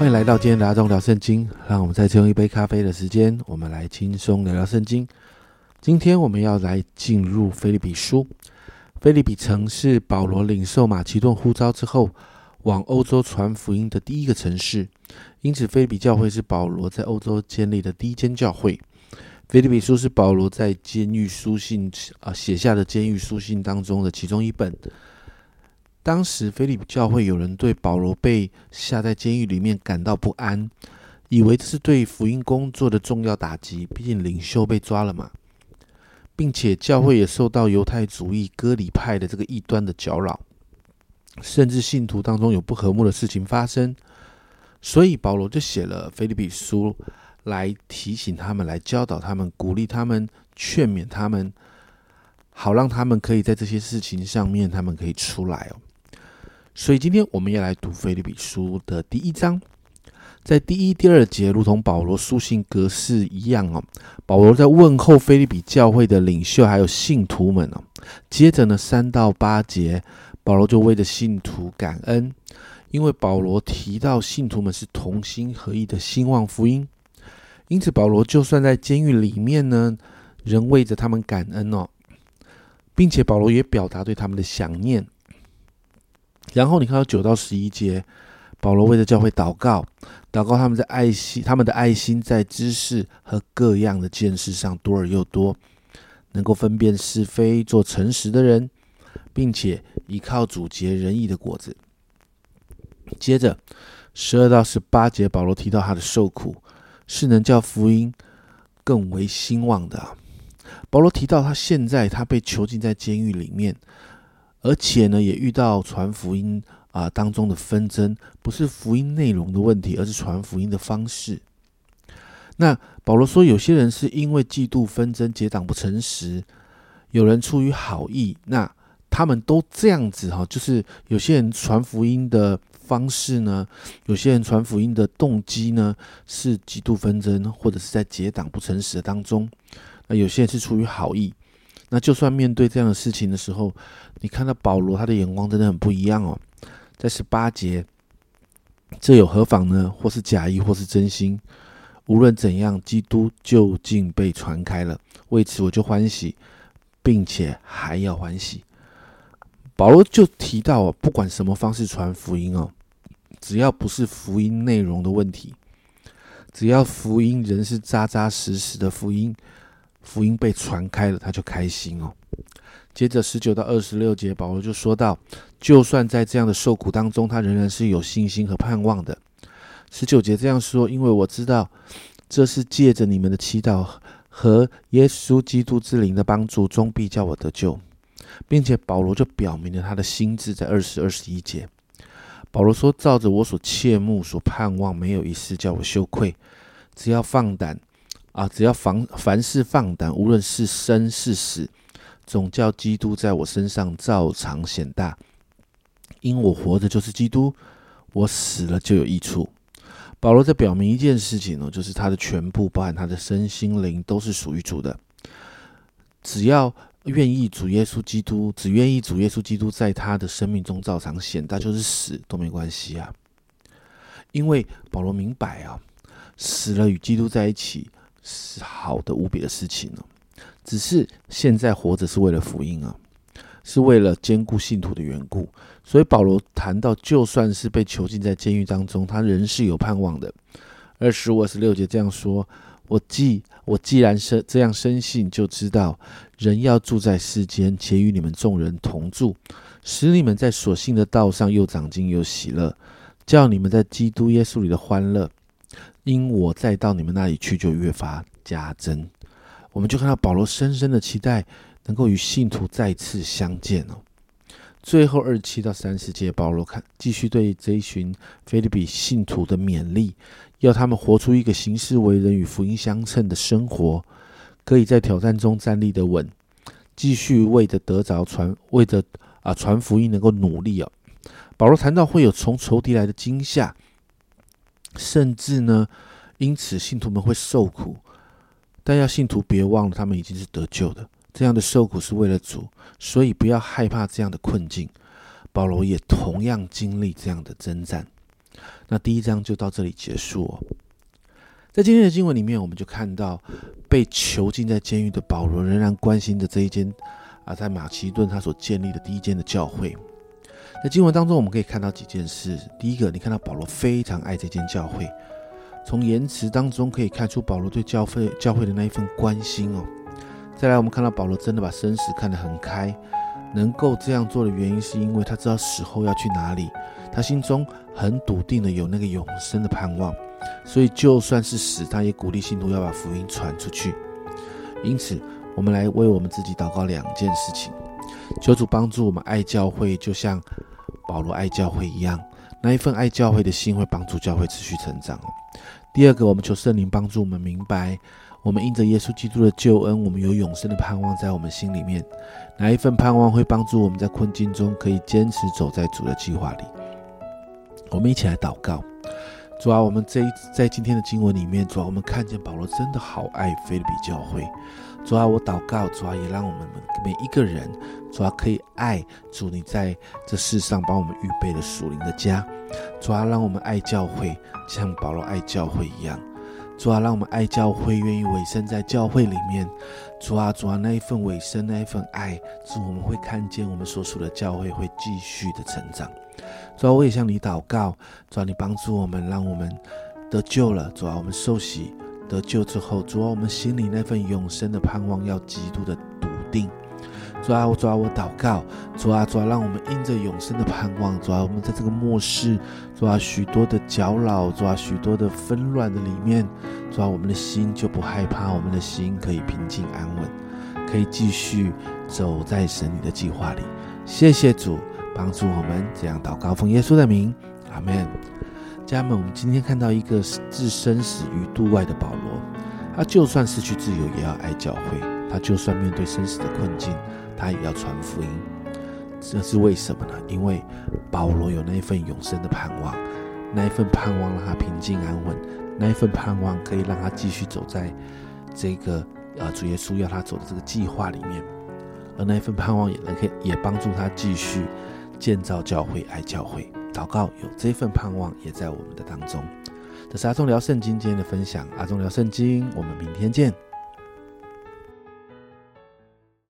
欢迎来到今天的阿忠聊圣经。让我们再次用一杯咖啡的时间，我们来轻松聊聊圣经。今天我们要来进入菲利比书。菲利比城是保罗领受马其顿呼召之后，往欧洲传福音的第一个城市，因此菲利比教会是保罗在欧洲建立的第一间教会。菲利比书是保罗在监狱书信啊写下的监狱书信当中的其中一本。当时，菲利比教会有人对保罗被下在监狱里面感到不安，以为这是对福音工作的重要打击。毕竟领袖被抓了嘛，并且教会也受到犹太主义割礼派的这个异端的搅扰，甚至信徒当中有不和睦的事情发生。所以保罗就写了菲利比书来提醒他们，来教导他们，鼓励他们，劝勉他们，好让他们可以在这些事情上面，他们可以出来哦。所以今天我们要来读菲利比书的第一章，在第一、第二节，如同保罗书信格式一样哦。保罗在问候菲利比教会的领袖还有信徒们哦。接着呢，三到八节，保罗就为着信徒感恩，因为保罗提到信徒们是同心合意的兴旺福音，因此保罗就算在监狱里面呢，仍为着他们感恩哦，并且保罗也表达对他们的想念。然后你看到九到十一节，保罗为了教会祷告，祷告他们的爱心，他们的爱心在知识和各样的见识上多而又多，能够分辨是非，做诚实的人，并且依靠主结仁义的果子。接着十二到十八节，保罗提到他的受苦是能叫福音更为兴旺的。保罗提到他现在他被囚禁在监狱里面。而且呢，也遇到传福音啊当中的纷争，不是福音内容的问题，而是传福音的方式。那保罗说，有些人是因为嫉妒纷争结党不诚实，有人出于好意，那他们都这样子哈，就是有些人传福音的方式呢，有些人传福音的动机呢是嫉妒纷争，或者是在结党不诚实的当中，那有些人是出于好意。那就算面对这样的事情的时候，你看到保罗他的眼光真的很不一样哦。在十八节，这有何妨呢？或是假意，或是真心，无论怎样，基督究竟被传开了，为此我就欢喜，并且还要欢喜。保罗就提到哦，不管什么方式传福音哦，只要不是福音内容的问题，只要福音人是扎扎实实的福音。福音被传开了，他就开心哦。接着十九到二十六节，保罗就说到，就算在这样的受苦当中，他仍然是有信心和盼望的。十九节这样说，因为我知道这是借着你们的祈祷和耶稣基督之灵的帮助，终必叫我得救，并且保罗就表明了他的心智，在二十二十一节，保罗说：照着我所切慕、所盼望，没有一事叫我羞愧，只要放胆。啊！只要凡凡事放胆，无论是生是死，总叫基督在我身上照常显大。因我活着就是基督，我死了就有益处。保罗在表明一件事情呢，就是他的全部，包含他的身心灵，都是属于主的。只要愿意主耶稣基督，只愿意主耶稣基督在他的生命中照常显大，就是死都没关系啊。因为保罗明白啊，死了与基督在一起。是好的无比的事情呢，只是现在活着是为了福音啊，是为了兼顾信徒的缘故。所以保罗谈到，就算是被囚禁在监狱当中，他仍是有盼望的。二十五、二十六节这样说：我既我既然是这样深信，就知道人要住在世间，且与你们众人同住，使你们在所信的道上又长进又喜乐，叫你们在基督耶稣里的欢乐。因我再到你们那里去，就越发加增。我们就看到保罗深深的期待能够与信徒再次相见哦。最后二七到三十节，保罗看继续对这一群菲利比信徒的勉励，要他们活出一个行事为人与福音相称的生活，可以在挑战中站立的稳，继续为着得着传，为着啊传福音能够努力哦。保罗谈到会有从仇敌来的惊吓。甚至呢，因此信徒们会受苦，但要信徒别忘了，他们已经是得救的。这样的受苦是为了主，所以不要害怕这样的困境。保罗也同样经历这样的征战。那第一章就到这里结束哦。在今天的经文里面，我们就看到被囚禁在监狱的保罗仍然关心着这一间啊，在马其顿他所建立的第一间的教会。在经文当中，我们可以看到几件事。第一个，你看到保罗非常爱这间教会，从言辞当中可以看出保罗对教会教会的那一份关心哦。再来，我们看到保罗真的把生死看得很开，能够这样做的原因，是因为他知道死后要去哪里，他心中很笃定的有那个永生的盼望。所以，就算是死，他也鼓励信徒要把福音传出去。因此，我们来为我们自己祷告两件事情：求主帮助我们爱教会，就像保罗爱教会一样，那一份爱教会的心会帮助教会持续成长。第二个，我们求圣灵帮助我们明白，我们因着耶稣基督的救恩，我们有永生的盼望在我们心里面。哪一份盼望会帮助我们在困境中可以坚持走在主的计划里？我们一起来祷告。主啊，我们这一在今天的经文里面，主啊，我们看见保罗真的好爱菲律比教会。主啊，我祷告，主啊，也让我们每一个人，主啊，可以爱主你在这世上帮我们预备的属灵的家。主啊，让我们爱教会，像保罗爱教会一样。主啊，让我们爱教会，愿意委身在教会里面。主啊，主啊，那一份委身，那一份爱，主我们会看见我们所属的教会会继续的成长。主啊，我也向你祷告，主啊，你帮助我们，让我们得救了。主啊，我们受洗得救之后，主啊，我们心里那份永生的盼望要极度的笃定。主啊，我主啊，我祷告，主啊，主啊，让我们因着永生的盼望，主啊，我们在这个末世，主啊，许多的搅扰，主啊，许多的纷乱的里面，主啊，我们的心就不害怕，我们的心可以平静安稳，可以继续走在神你的计划里。谢谢主。帮助我们这样祷告，奉耶稣的名，阿门。家人们，我们今天看到一个置生死于度外的保罗，他就算失去自由，也要爱教会；他就算面对生死的困境，他也要传福音。这是为什么呢？因为保罗有那一份永生的盼望，那一份盼望让他平静安稳，那一份盼望可以让他继续走在这个呃主耶稣要他走的这个计划里面，而那一份盼望也能可以也帮助他继续。建造教会，爱教会，祷告有这份盼望也在我们的当中。这是阿忠聊圣经今天的分享，阿忠聊圣经，我们明天见。